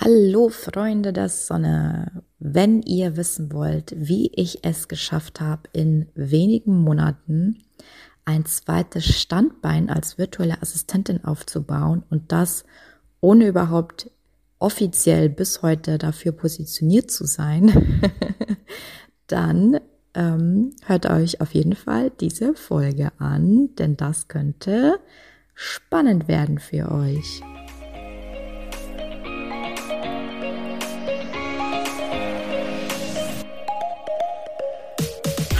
Hallo Freunde der Sonne. Wenn ihr wissen wollt, wie ich es geschafft habe, in wenigen Monaten ein zweites Standbein als virtuelle Assistentin aufzubauen und das ohne überhaupt offiziell bis heute dafür positioniert zu sein, dann ähm, hört euch auf jeden Fall diese Folge an, denn das könnte spannend werden für euch.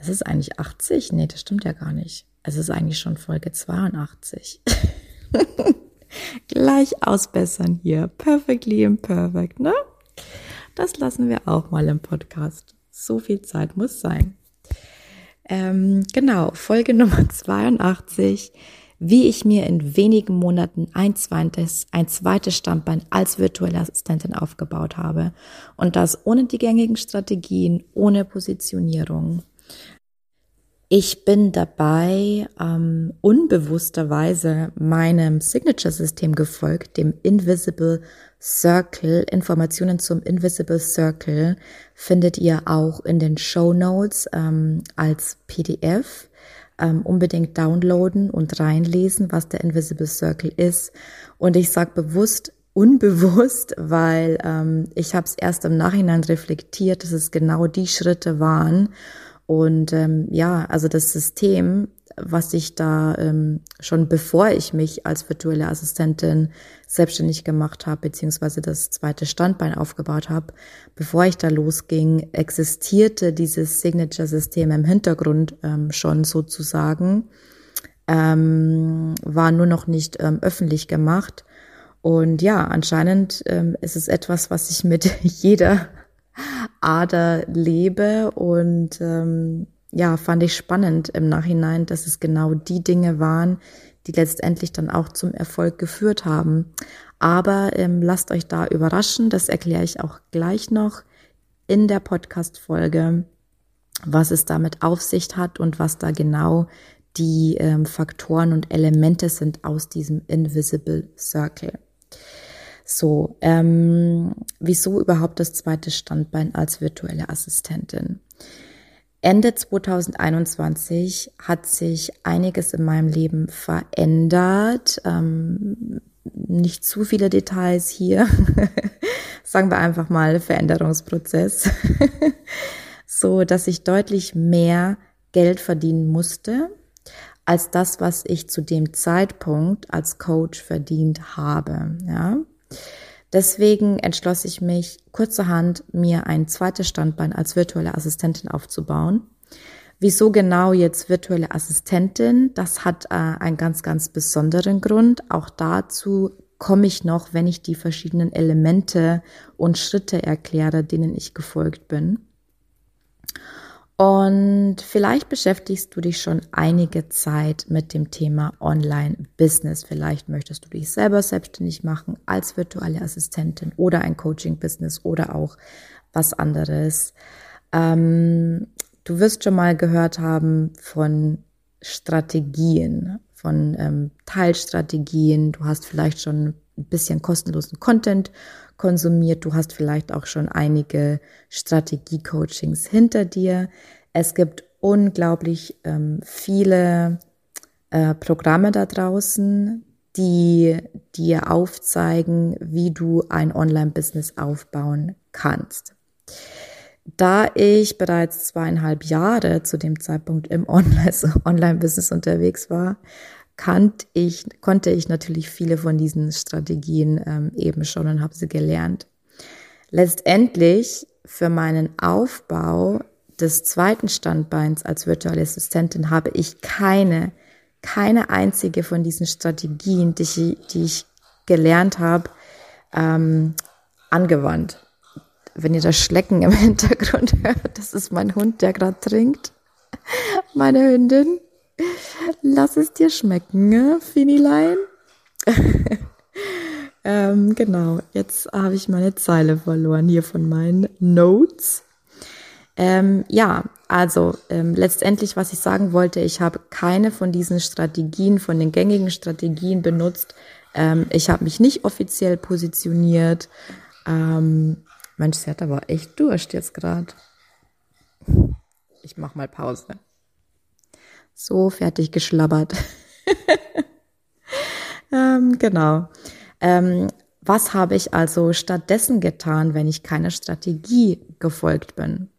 es ist eigentlich 80? Nee, das stimmt ja gar nicht. Es ist eigentlich schon Folge 82. Gleich ausbessern hier. Perfectly imperfect, ne? Das lassen wir auch mal im Podcast. So viel Zeit muss sein. Ähm, genau, Folge Nummer 82. Wie ich mir in wenigen Monaten ein zweites, ein zweites Standbein als virtuelle Assistentin aufgebaut habe. Und das ohne die gängigen Strategien, ohne Positionierung. Ich bin dabei ähm, unbewussterweise meinem Signature-System gefolgt, dem Invisible Circle. Informationen zum Invisible Circle findet ihr auch in den Show Notes ähm, als PDF. Ähm, unbedingt downloaden und reinlesen, was der Invisible Circle ist. Und ich sage bewusst unbewusst, weil ähm, ich habe es erst im Nachhinein reflektiert, dass es genau die Schritte waren und ähm, ja, also das System, was ich da ähm, schon bevor ich mich als virtuelle Assistentin selbstständig gemacht habe, beziehungsweise das zweite Standbein aufgebaut habe, bevor ich da losging, existierte dieses Signature-System im Hintergrund ähm, schon sozusagen, ähm, war nur noch nicht ähm, öffentlich gemacht. Und ja, anscheinend ähm, ist es etwas, was ich mit jeder Ader lebe und ähm, ja, fand ich spannend im Nachhinein, dass es genau die Dinge waren, die letztendlich dann auch zum Erfolg geführt haben. Aber ähm, lasst euch da überraschen, das erkläre ich auch gleich noch in der Podcast-Folge, was es damit auf sich hat und was da genau die ähm, Faktoren und Elemente sind aus diesem Invisible Circle. So, ähm, wieso überhaupt das zweite Standbein als virtuelle Assistentin? Ende 2021 hat sich einiges in meinem Leben verändert. Ähm, nicht zu viele Details hier. Sagen wir einfach mal Veränderungsprozess. so, dass ich deutlich mehr Geld verdienen musste als das, was ich zu dem Zeitpunkt als Coach verdient habe. Ja. Deswegen entschloss ich mich kurzerhand, mir ein zweites Standbein als virtuelle Assistentin aufzubauen. Wieso genau jetzt virtuelle Assistentin? Das hat äh, einen ganz, ganz besonderen Grund. Auch dazu komme ich noch, wenn ich die verschiedenen Elemente und Schritte erkläre, denen ich gefolgt bin. Und vielleicht beschäftigst du dich schon einige Zeit mit dem Thema Online-Business. Vielleicht möchtest du dich selber selbstständig machen als virtuelle Assistentin oder ein Coaching-Business oder auch was anderes. Ähm, du wirst schon mal gehört haben von Strategien, von ähm, Teilstrategien. Du hast vielleicht schon ein bisschen kostenlosen Content konsumiert. Du hast vielleicht auch schon einige Strategie-Coachings hinter dir. Es gibt unglaublich ähm, viele äh, Programme da draußen, die dir aufzeigen, wie du ein Online-Business aufbauen kannst. Da ich bereits zweieinhalb Jahre zu dem Zeitpunkt im Online-Business unterwegs war, kannt ich, konnte ich natürlich viele von diesen Strategien ähm, eben schon und habe sie gelernt. Letztendlich für meinen Aufbau des zweiten Standbeins als virtuelle Assistentin habe ich keine, keine einzige von diesen Strategien, die ich, die ich gelernt habe, ähm, angewandt. wenn ihr das Schlecken im Hintergrund hört, das ist mein Hund, der gerade trinkt. Meine Hündin. Lass es dir schmecken, ne, Finilein? ähm, genau, jetzt habe ich meine Zeile verloren hier von meinen Notes. Ähm, ja, also ähm, letztendlich, was ich sagen wollte, ich habe keine von diesen Strategien, von den gängigen Strategien benutzt. Ähm, ich habe mich nicht offiziell positioniert. Ähm, Mensch, sie hat aber echt Durst jetzt gerade. Ich mach mal Pause. So, fertig geschlabbert. ähm, genau. Ähm, was habe ich also stattdessen getan, wenn ich keine Strategie gefolgt bin?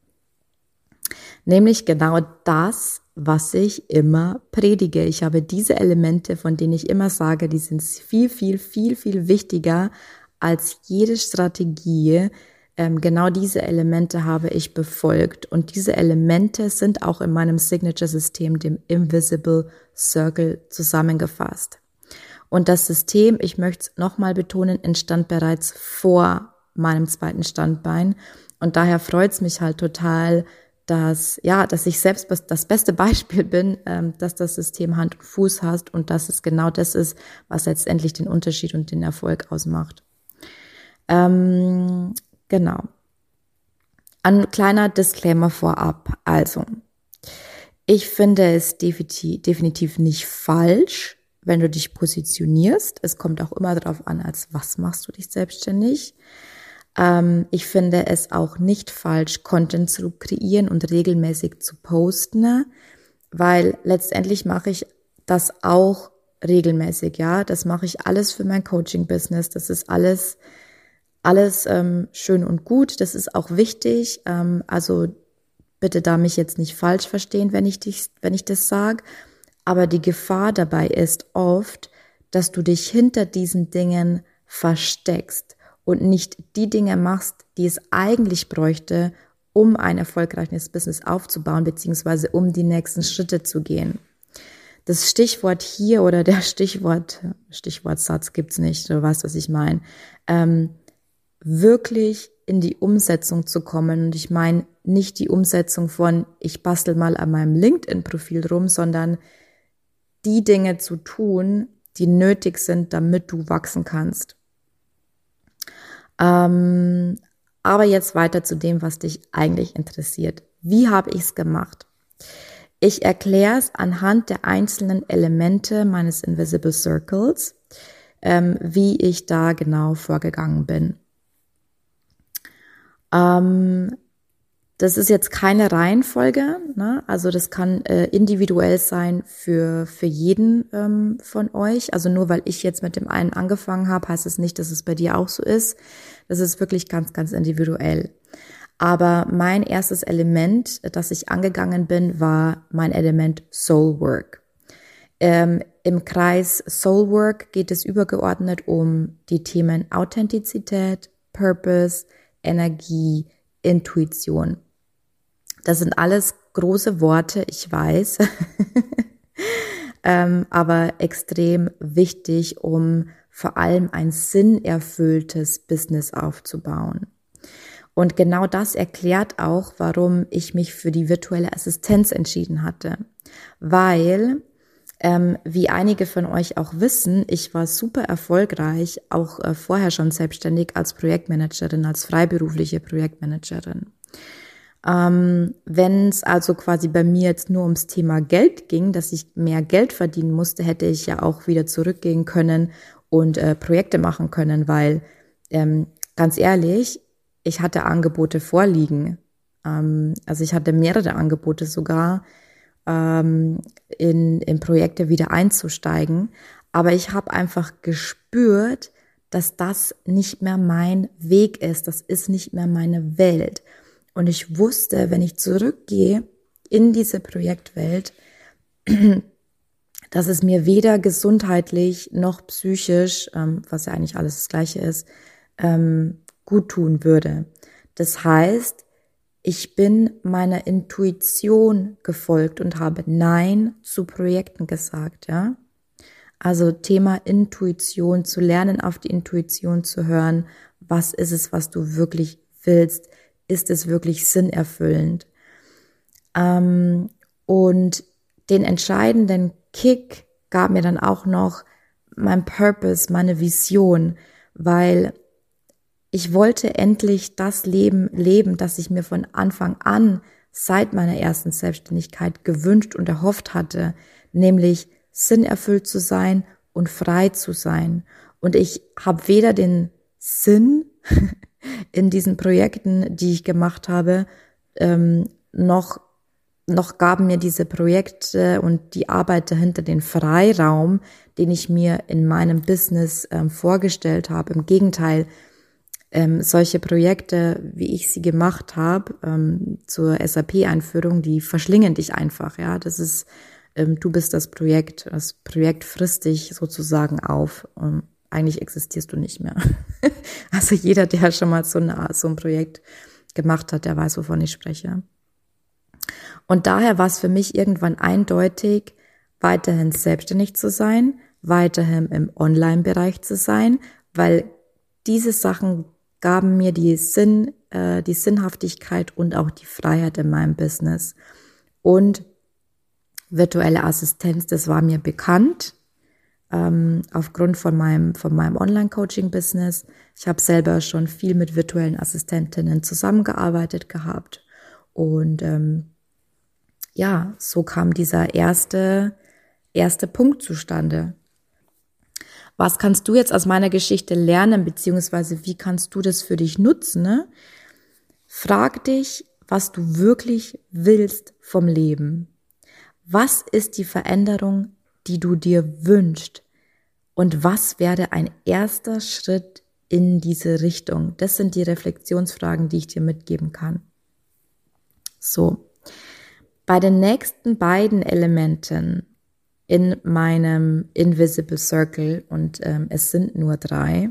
Nämlich genau das, was ich immer predige. Ich habe diese Elemente, von denen ich immer sage, die sind viel, viel, viel, viel wichtiger als jede Strategie, ähm, genau diese Elemente habe ich befolgt. Und diese Elemente sind auch in meinem Signature-System, dem Invisible Circle, zusammengefasst. Und das System, ich möchte es nochmal betonen, entstand bereits vor meinem zweiten Standbein. Und daher freut es mich halt total, dass, ja, dass ich selbst das beste Beispiel bin, ähm, dass das System Hand und Fuß hast und dass es genau das ist, was letztendlich den Unterschied und den Erfolg ausmacht. Ähm, Genau. Ein kleiner Disclaimer vorab. Also, ich finde es definitiv nicht falsch, wenn du dich positionierst. Es kommt auch immer darauf an, als was machst du dich selbstständig. Ähm, ich finde es auch nicht falsch, Content zu kreieren und regelmäßig zu posten, weil letztendlich mache ich das auch regelmäßig, ja. Das mache ich alles für mein Coaching-Business. Das ist alles alles ähm, schön und gut, das ist auch wichtig. Ähm, also bitte da mich jetzt nicht falsch verstehen, wenn ich dich, wenn ich das sage. Aber die Gefahr dabei ist oft, dass du dich hinter diesen Dingen versteckst und nicht die Dinge machst, die es eigentlich bräuchte, um ein erfolgreiches Business aufzubauen, beziehungsweise um die nächsten Schritte zu gehen. Das Stichwort hier oder der Stichwort, Stichwortsatz gibt's nicht, du weißt, was ich meine. Ähm, wirklich in die Umsetzung zu kommen. Und ich meine nicht die Umsetzung von, ich bastel mal an meinem LinkedIn-Profil rum, sondern die Dinge zu tun, die nötig sind, damit du wachsen kannst. Ähm, aber jetzt weiter zu dem, was dich eigentlich interessiert. Wie habe ich es gemacht? Ich erkläre es anhand der einzelnen Elemente meines Invisible Circles, ähm, wie ich da genau vorgegangen bin. Ähm, das ist jetzt keine Reihenfolge, ne? also das kann äh, individuell sein für, für jeden ähm, von euch. Also nur weil ich jetzt mit dem einen angefangen habe, heißt es nicht, dass es bei dir auch so ist. Das ist wirklich ganz, ganz individuell. Aber mein erstes Element, das ich angegangen bin, war mein Element Soul Work. Ähm, Im Kreis Soul Work geht es übergeordnet um die Themen Authentizität, Purpose, Energie, Intuition. Das sind alles große Worte, ich weiß, ähm, aber extrem wichtig, um vor allem ein sinnerfülltes Business aufzubauen. Und genau das erklärt auch, warum ich mich für die virtuelle Assistenz entschieden hatte. Weil ähm, wie einige von euch auch wissen, ich war super erfolgreich, auch äh, vorher schon selbstständig als Projektmanagerin, als freiberufliche Projektmanagerin. Ähm, Wenn es also quasi bei mir jetzt nur ums Thema Geld ging, dass ich mehr Geld verdienen musste, hätte ich ja auch wieder zurückgehen können und äh, Projekte machen können, weil ähm, ganz ehrlich, ich hatte Angebote vorliegen. Ähm, also ich hatte mehrere Angebote sogar ähm, in, in Projekte wieder einzusteigen. Aber ich habe einfach gespürt, dass das nicht mehr mein Weg ist, das ist nicht mehr meine Welt. Und ich wusste, wenn ich zurückgehe in diese Projektwelt, dass es mir weder gesundheitlich noch psychisch, ähm, was ja eigentlich alles das gleiche ist, ähm, gut tun würde. Das heißt, ich bin meiner Intuition gefolgt und habe Nein zu Projekten gesagt, ja. Also Thema Intuition, zu lernen, auf die Intuition zu hören. Was ist es, was du wirklich willst, ist es wirklich sinnerfüllend. Ähm, und den entscheidenden Kick gab mir dann auch noch mein Purpose, meine Vision, weil ich wollte endlich das Leben leben, das ich mir von Anfang an seit meiner ersten Selbstständigkeit gewünscht und erhofft hatte, nämlich sinnerfüllt zu sein und frei zu sein. Und ich habe weder den Sinn in diesen Projekten, die ich gemacht habe, ähm, noch noch gaben mir diese Projekte und die Arbeit dahinter den Freiraum, den ich mir in meinem Business ähm, vorgestellt habe. Im Gegenteil, ähm, solche Projekte, wie ich sie gemacht habe, ähm, zur SAP-Einführung, die verschlingen dich einfach. Ja, das ist, ähm, du bist das Projekt. Das Projekt frisst dich sozusagen auf. Und eigentlich existierst du nicht mehr. also jeder, der schon mal so, eine, so ein Projekt gemacht hat, der weiß, wovon ich spreche. Und daher war es für mich irgendwann eindeutig, weiterhin selbstständig zu sein, weiterhin im Online-Bereich zu sein, weil diese Sachen gaben mir die Sinn, äh, die Sinnhaftigkeit und auch die Freiheit in meinem Business. Und virtuelle Assistenz, das war mir bekannt ähm, aufgrund von meinem von meinem Online-Coaching-Business. Ich habe selber schon viel mit virtuellen Assistentinnen zusammengearbeitet gehabt und ähm, ja, so kam dieser erste, erste Punkt zustande. Was kannst du jetzt aus meiner Geschichte lernen, beziehungsweise wie kannst du das für dich nutzen? Ne? Frag dich, was du wirklich willst vom Leben. Was ist die Veränderung, die du dir wünschst? Und was wäre ein erster Schritt in diese Richtung? Das sind die Reflexionsfragen, die ich dir mitgeben kann. So, bei den nächsten beiden Elementen in meinem Invisible Circle, und ähm, es sind nur drei,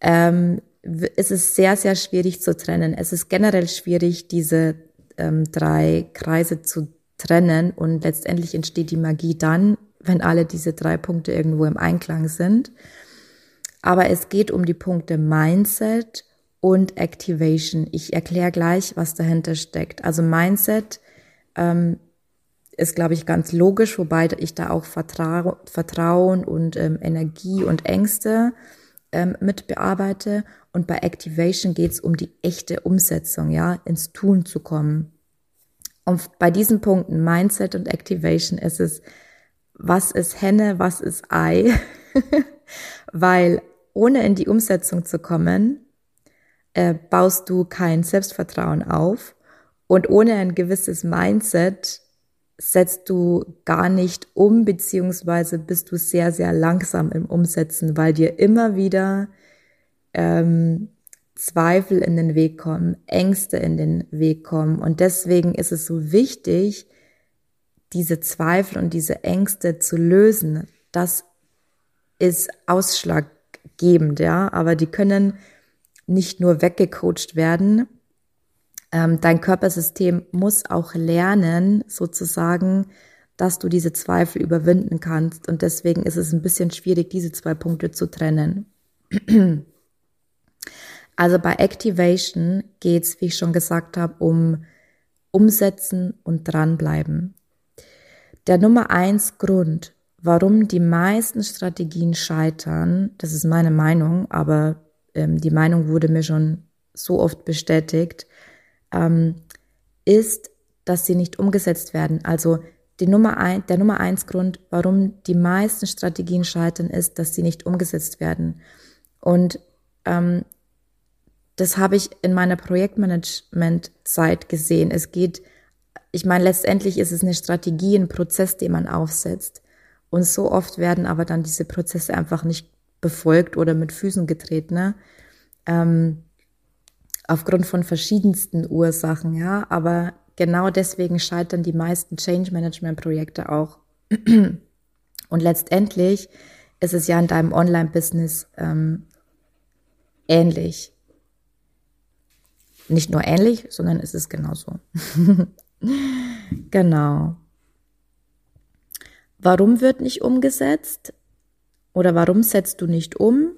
ähm, ist es sehr, sehr schwierig zu trennen. Es ist generell schwierig, diese ähm, drei Kreise zu trennen und letztendlich entsteht die Magie dann, wenn alle diese drei Punkte irgendwo im Einklang sind. Aber es geht um die Punkte Mindset und Activation. Ich erkläre gleich, was dahinter steckt. Also Mindset ähm, ist, glaube ich, ganz logisch, wobei ich da auch Vertrau Vertrauen und ähm, Energie und Ängste ähm, mit bearbeite. Und bei Activation geht es um die echte Umsetzung, ja, ins Tun zu kommen. Und bei diesen Punkten Mindset und Activation ist es, was ist Henne, was ist Ei? Weil ohne in die Umsetzung zu kommen, äh, baust du kein Selbstvertrauen auf und ohne ein gewisses Mindset setzt du gar nicht um, beziehungsweise bist du sehr, sehr langsam im Umsetzen, weil dir immer wieder ähm, Zweifel in den Weg kommen, Ängste in den Weg kommen. Und deswegen ist es so wichtig, diese Zweifel und diese Ängste zu lösen. Das ist ausschlaggebend, ja, aber die können nicht nur weggecoacht werden, ähm, dein Körpersystem muss auch lernen, sozusagen, dass du diese Zweifel überwinden kannst. Und deswegen ist es ein bisschen schwierig, diese zwei Punkte zu trennen. Also bei Activation geht es, wie ich schon gesagt habe, um Umsetzen und dranbleiben. Der Nummer eins Grund, warum die meisten Strategien scheitern, das ist meine Meinung, aber ähm, die Meinung wurde mir schon so oft bestätigt, ähm, ist, dass sie nicht umgesetzt werden. Also die Nummer ein, der Nummer eins Grund, warum die meisten Strategien scheitern, ist, dass sie nicht umgesetzt werden. Und ähm, das habe ich in meiner Projektmanagement-Zeit gesehen. Es geht, ich meine, letztendlich ist es eine Strategie, ein Prozess, den man aufsetzt. Und so oft werden aber dann diese Prozesse einfach nicht befolgt oder mit Füßen getreten. Ne? Ähm, aufgrund von verschiedensten Ursachen, ja, aber genau deswegen scheitern die meisten Change Management Projekte auch. Und letztendlich ist es ja in deinem Online-Business ähm, ähnlich. Nicht nur ähnlich, sondern es ist genauso. genau. Warum wird nicht umgesetzt? Oder warum setzt du nicht um?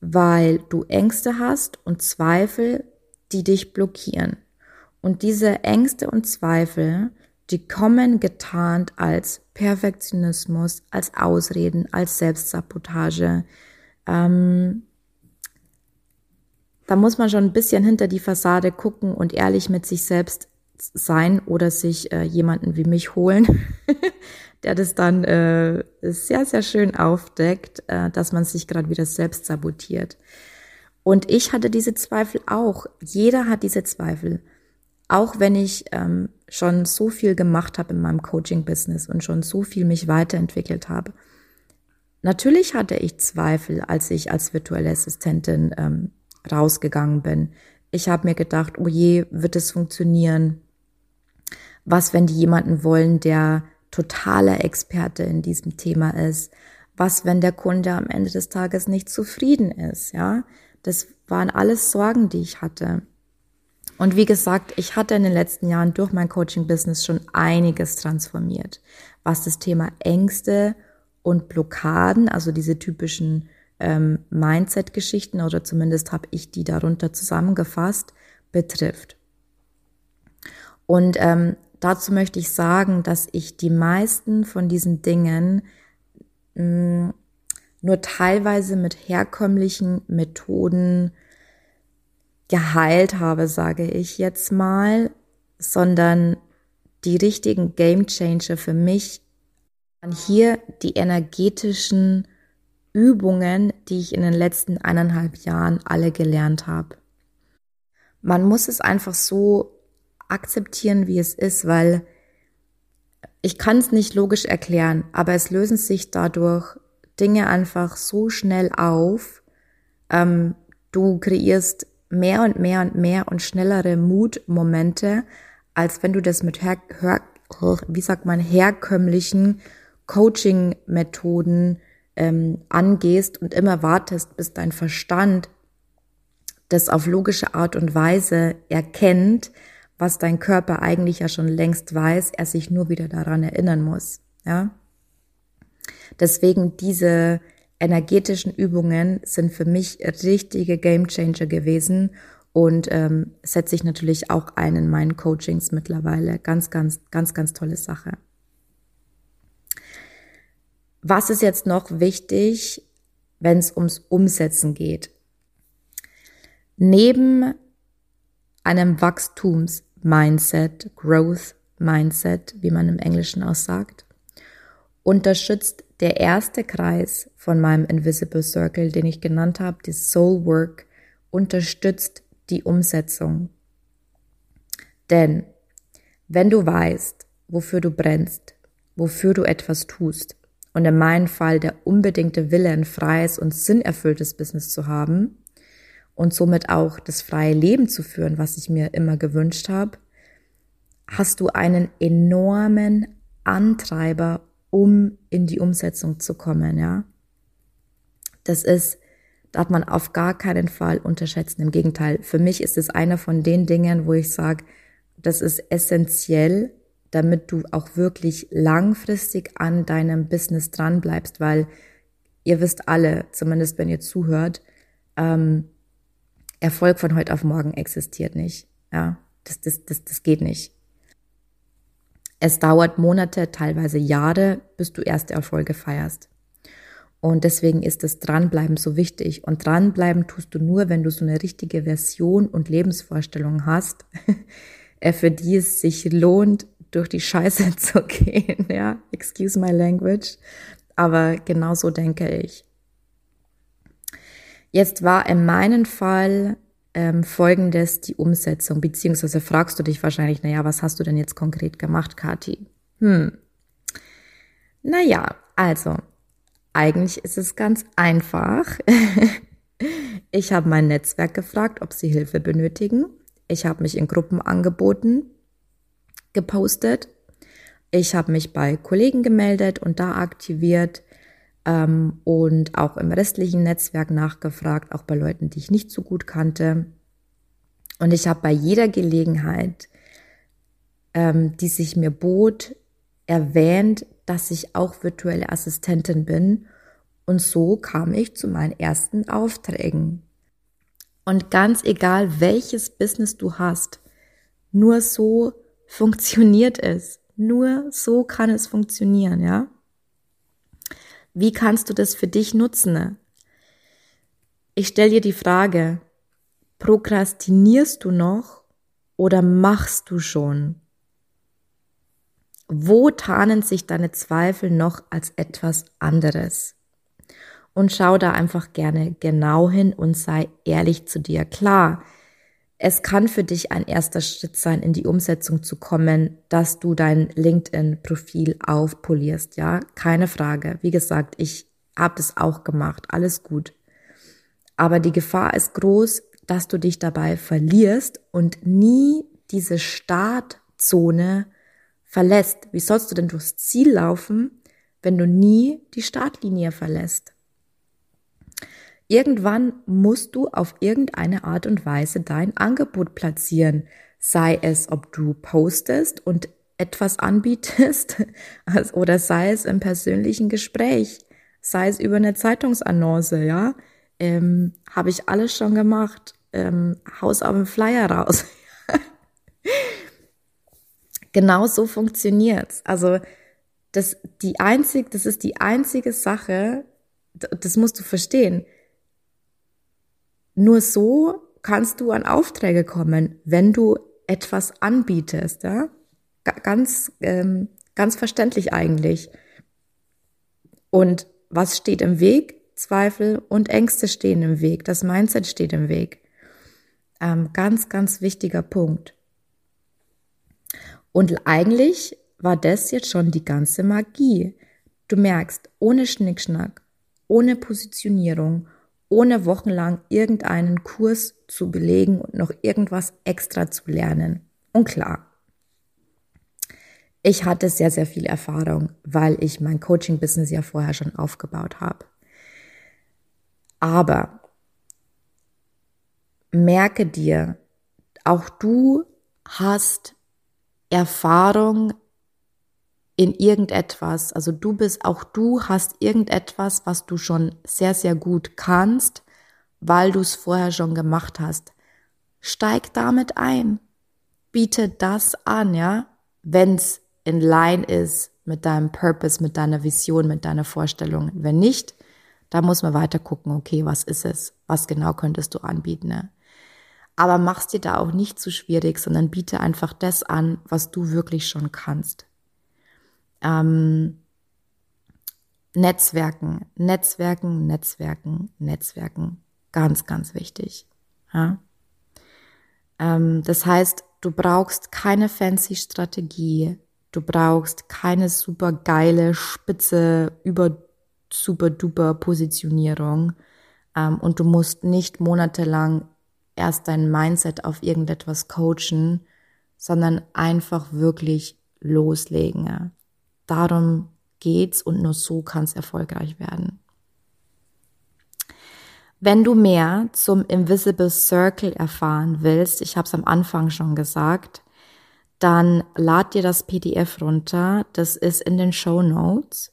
Weil du Ängste hast und Zweifel die dich blockieren. Und diese Ängste und Zweifel, die kommen getarnt als Perfektionismus, als Ausreden, als Selbstsabotage. Ähm, da muss man schon ein bisschen hinter die Fassade gucken und ehrlich mit sich selbst sein oder sich äh, jemanden wie mich holen, der das dann äh, sehr, sehr schön aufdeckt, äh, dass man sich gerade wieder selbst sabotiert. Und ich hatte diese Zweifel auch. Jeder hat diese Zweifel. Auch wenn ich ähm, schon so viel gemacht habe in meinem Coaching-Business und schon so viel mich weiterentwickelt habe. Natürlich hatte ich Zweifel, als ich als virtuelle Assistentin ähm, rausgegangen bin. Ich habe mir gedacht, oh je, wird es funktionieren? Was, wenn die jemanden wollen, der totaler Experte in diesem Thema ist? Was, wenn der Kunde am Ende des Tages nicht zufrieden ist? Ja, das waren alles Sorgen, die ich hatte. Und wie gesagt, ich hatte in den letzten Jahren durch mein Coaching-Business schon einiges transformiert, was das Thema Ängste und Blockaden, also diese typischen ähm, Mindset-Geschichten oder zumindest habe ich die darunter zusammengefasst, betrifft. Und ähm, dazu möchte ich sagen, dass ich die meisten von diesen Dingen mh, mm, nur teilweise mit herkömmlichen Methoden geheilt habe, sage ich jetzt mal, sondern die richtigen Game Changer für mich waren hier die energetischen Übungen, die ich in den letzten eineinhalb Jahren alle gelernt habe. Man muss es einfach so akzeptieren, wie es ist, weil ich kann es nicht logisch erklären, aber es lösen sich dadurch Dinge einfach so schnell auf. Ähm, du kreierst mehr und mehr und mehr und schnellere Mutmomente, als wenn du das mit her, her wie sagt man, herkömmlichen Coaching-Methoden ähm, angehst und immer wartest, bis dein Verstand das auf logische Art und Weise erkennt, was dein Körper eigentlich ja schon längst weiß, er sich nur wieder daran erinnern muss. Ja? Deswegen diese energetischen Übungen sind für mich richtige Gamechanger gewesen und ähm, setze ich natürlich auch ein in meinen Coachings mittlerweile. Ganz, ganz, ganz, ganz tolle Sache. Was ist jetzt noch wichtig, wenn es ums Umsetzen geht? Neben einem Wachstums-Mindset, Growth-Mindset, wie man im Englischen aussagt, unterstützt der erste Kreis von meinem Invisible Circle, den ich genannt habe, die Soul Work, unterstützt die Umsetzung. Denn wenn du weißt, wofür du brennst, wofür du etwas tust, und in meinem Fall der unbedingte Wille, ein freies und sinnerfülltes Business zu haben und somit auch das freie Leben zu führen, was ich mir immer gewünscht habe, hast du einen enormen Antreiber, um in die Umsetzung zu kommen, ja. Das ist, darf man auf gar keinen Fall unterschätzen. Im Gegenteil, für mich ist es einer von den Dingen, wo ich sage, das ist essentiell, damit du auch wirklich langfristig an deinem Business dran bleibst, weil ihr wisst alle, zumindest wenn ihr zuhört, ähm, Erfolg von heute auf morgen existiert nicht. Ja, das, das, das, das geht nicht. Es dauert Monate, teilweise Jahre, bis du erste Erfolge feierst. Und deswegen ist das Dranbleiben so wichtig. Und dranbleiben tust du nur, wenn du so eine richtige Version und Lebensvorstellung hast, für die es sich lohnt, durch die Scheiße zu gehen, ja, excuse my language, aber genau so denke ich. Jetzt war in meinem Fall ähm, folgendes die Umsetzung, beziehungsweise fragst du dich wahrscheinlich, naja, was hast du denn jetzt konkret gemacht, Kati? Hm. Naja, also, eigentlich ist es ganz einfach. ich habe mein Netzwerk gefragt, ob sie Hilfe benötigen. Ich habe mich in Gruppen angeboten, gepostet. Ich habe mich bei Kollegen gemeldet und da aktiviert ähm, und auch im restlichen Netzwerk nachgefragt, auch bei Leuten, die ich nicht so gut kannte. Und ich habe bei jeder Gelegenheit, ähm, die sich mir bot, erwähnt, dass ich auch virtuelle Assistentin bin. Und so kam ich zu meinen ersten Aufträgen. Und ganz egal, welches Business du hast, nur so funktioniert es. Nur so kann es funktionieren, ja? Wie kannst du das für dich nutzen? Ich stelle dir die Frage, prokrastinierst du noch oder machst du schon? Wo tarnen sich deine Zweifel noch als etwas anderes? Und schau da einfach gerne genau hin und sei ehrlich zu dir. Klar, es kann für dich ein erster Schritt sein, in die Umsetzung zu kommen, dass du dein LinkedIn-Profil aufpolierst. Ja, keine Frage. Wie gesagt, ich habe das auch gemacht. Alles gut. Aber die Gefahr ist groß, dass du dich dabei verlierst und nie diese Startzone verlässt. Wie sollst du denn durchs Ziel laufen, wenn du nie die Startlinie verlässt? Irgendwann musst du auf irgendeine Art und Weise dein Angebot platzieren, sei es, ob du postest und etwas anbietest oder sei es im persönlichen Gespräch, sei es über eine Zeitungsannonce, ja, ähm, habe ich alles schon gemacht, ähm, Haus auf dem Flyer raus. genau so funktioniert's. Also das die einzig, das ist die einzige Sache, das musst du verstehen. Nur so kannst du an Aufträge kommen, wenn du etwas anbietest, ja? Ganz, ähm, ganz verständlich eigentlich. Und was steht im Weg? Zweifel und Ängste stehen im Weg. Das Mindset steht im Weg. Ähm, ganz, ganz wichtiger Punkt. Und eigentlich war das jetzt schon die ganze Magie. Du merkst, ohne Schnickschnack, ohne Positionierung, ohne wochenlang irgendeinen Kurs zu belegen und noch irgendwas extra zu lernen. Und klar, ich hatte sehr, sehr viel Erfahrung, weil ich mein Coaching-Business ja vorher schon aufgebaut habe. Aber merke dir, auch du hast Erfahrung in irgendetwas. Also du bist, auch du hast irgendetwas, was du schon sehr, sehr gut kannst, weil du es vorher schon gemacht hast. Steig damit ein. Biete das an, ja, wenn es in line ist mit deinem Purpose, mit deiner Vision, mit deiner Vorstellung. Wenn nicht, da muss man weiter gucken, okay, was ist es? Was genau könntest du anbieten? Ne? Aber mach's dir da auch nicht zu schwierig, sondern biete einfach das an, was du wirklich schon kannst. Ähm, Netzwerken, Netzwerken, Netzwerken, Netzwerken. Ganz, ganz wichtig. Ja? Ähm, das heißt, du brauchst keine fancy Strategie. Du brauchst keine super geile, spitze, über super duper Positionierung. Ähm, und du musst nicht monatelang erst dein Mindset auf irgendetwas coachen, sondern einfach wirklich loslegen. Darum geht's und nur so kann es erfolgreich werden. Wenn du mehr zum Invisible Circle erfahren willst, ich habe es am Anfang schon gesagt, dann lad dir das PDF runter. Das ist in den Show Notes.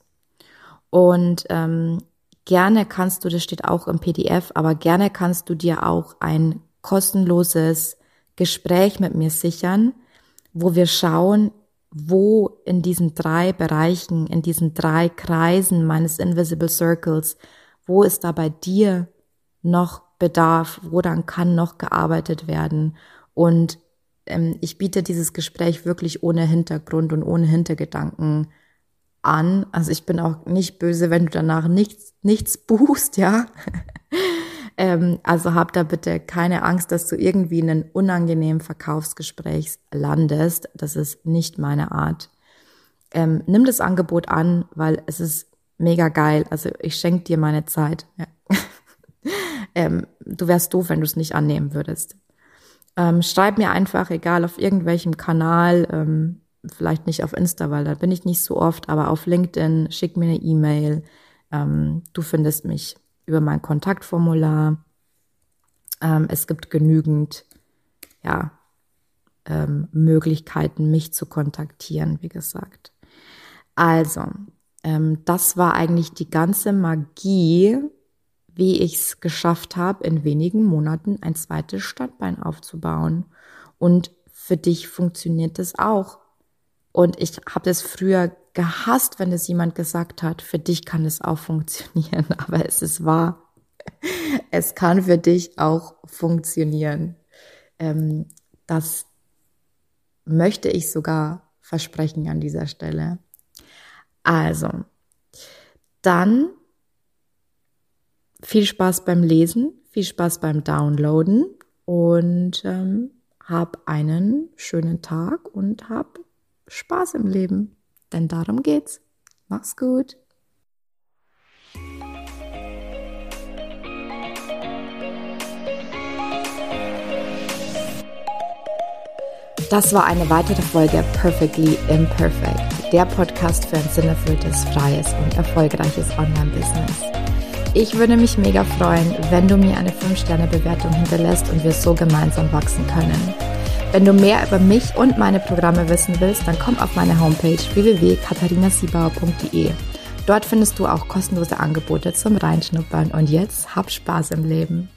Und ähm, gerne kannst du, das steht auch im PDF, aber gerne kannst du dir auch ein kostenloses Gespräch mit mir sichern, wo wir schauen, wo in diesen drei Bereichen, in diesen drei Kreisen meines Invisible Circles, wo ist da bei dir noch Bedarf, wo dann kann noch gearbeitet werden. Und ähm, ich biete dieses Gespräch wirklich ohne Hintergrund und ohne Hintergedanken an. Also ich bin auch nicht böse, wenn du danach nichts, nichts buchst, ja. ähm, also hab da bitte keine Angst, dass du irgendwie in einem unangenehmen Verkaufsgespräch landest. Das ist nicht meine Art. Ähm, nimm das Angebot an, weil es ist mega geil. Also ich schenke dir meine Zeit. Ja. ähm, du wärst doof, wenn du es nicht annehmen würdest. Ähm, schreib mir einfach, egal auf irgendwelchem Kanal, ähm, vielleicht nicht auf Insta, weil da bin ich nicht so oft, aber auf LinkedIn, schick mir eine E-Mail. Ähm, du findest mich über mein Kontaktformular. Ähm, es gibt genügend, ja, ähm, Möglichkeiten, mich zu kontaktieren, wie gesagt. Also, ähm, das war eigentlich die ganze Magie, wie ich es geschafft habe, in wenigen Monaten ein zweites Standbein aufzubauen. Und für dich funktioniert das auch. Und ich habe das früher gehasst, wenn es jemand gesagt hat, für dich kann es auch funktionieren, aber es ist wahr. Es kann für dich auch funktionieren. Ähm, das möchte ich sogar versprechen an dieser Stelle. Also, dann viel Spaß beim Lesen, viel Spaß beim Downloaden und ähm, hab einen schönen Tag und hab Spaß im Leben. Denn darum geht's. Mach's gut. Das war eine weitere Folge Perfectly Imperfect, der Podcast für ein sinnerfülltes, freies und erfolgreiches Online-Business. Ich würde mich mega freuen, wenn du mir eine 5-Sterne-Bewertung hinterlässt und wir so gemeinsam wachsen können. Wenn du mehr über mich und meine Programme wissen willst, dann komm auf meine Homepage www.katharinasiebauer.de. Dort findest du auch kostenlose Angebote zum Reinschnuppern und jetzt hab Spaß im Leben.